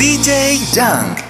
DJ Junk.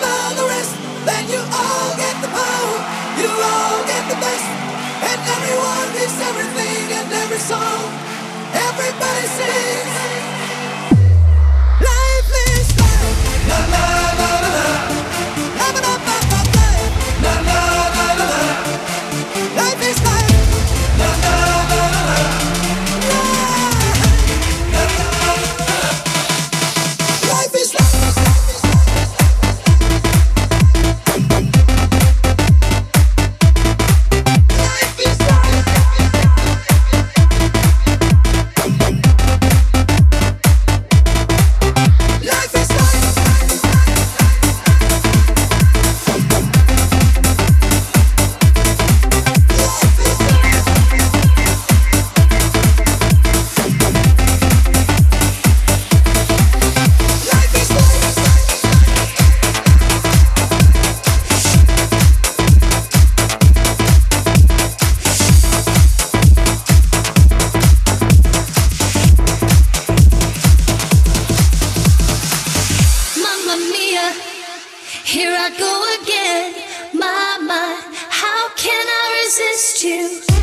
Don't the rest. Then you all get the power. You all get the best. And everyone gives everything and every song. Everybody sings. you.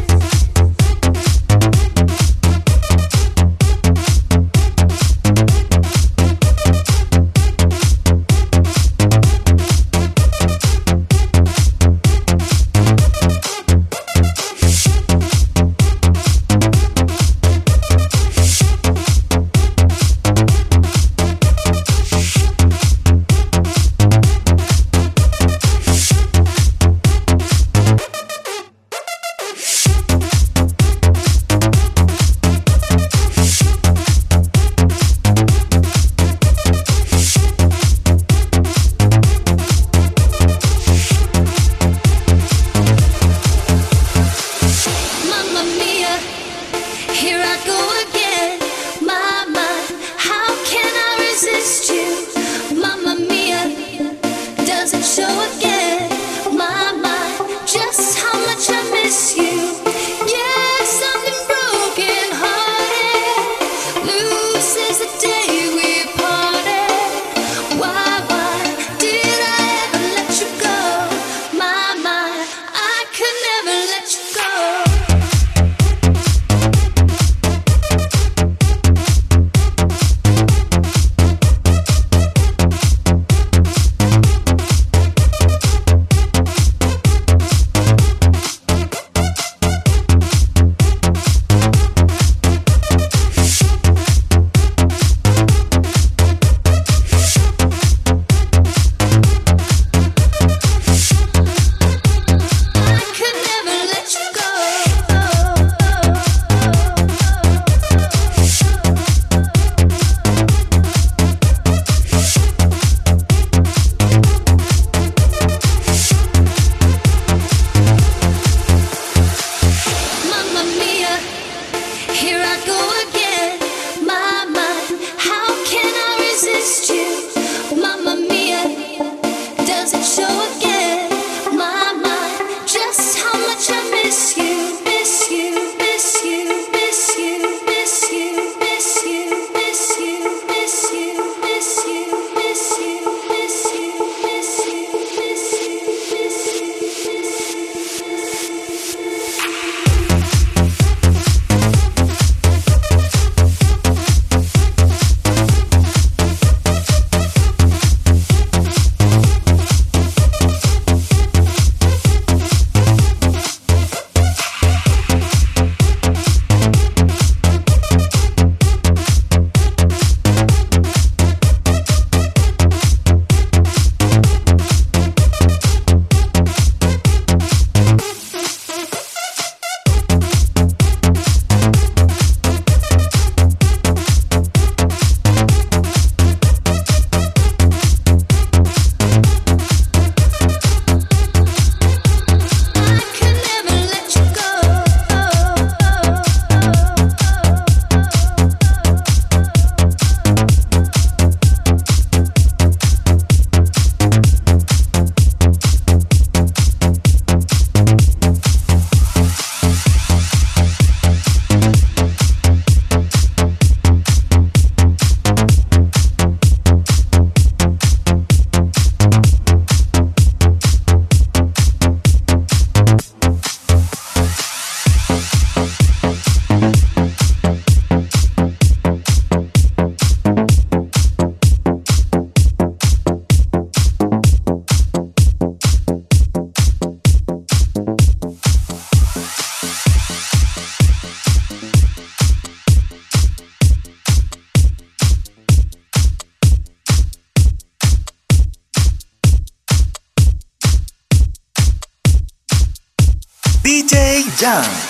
Jam.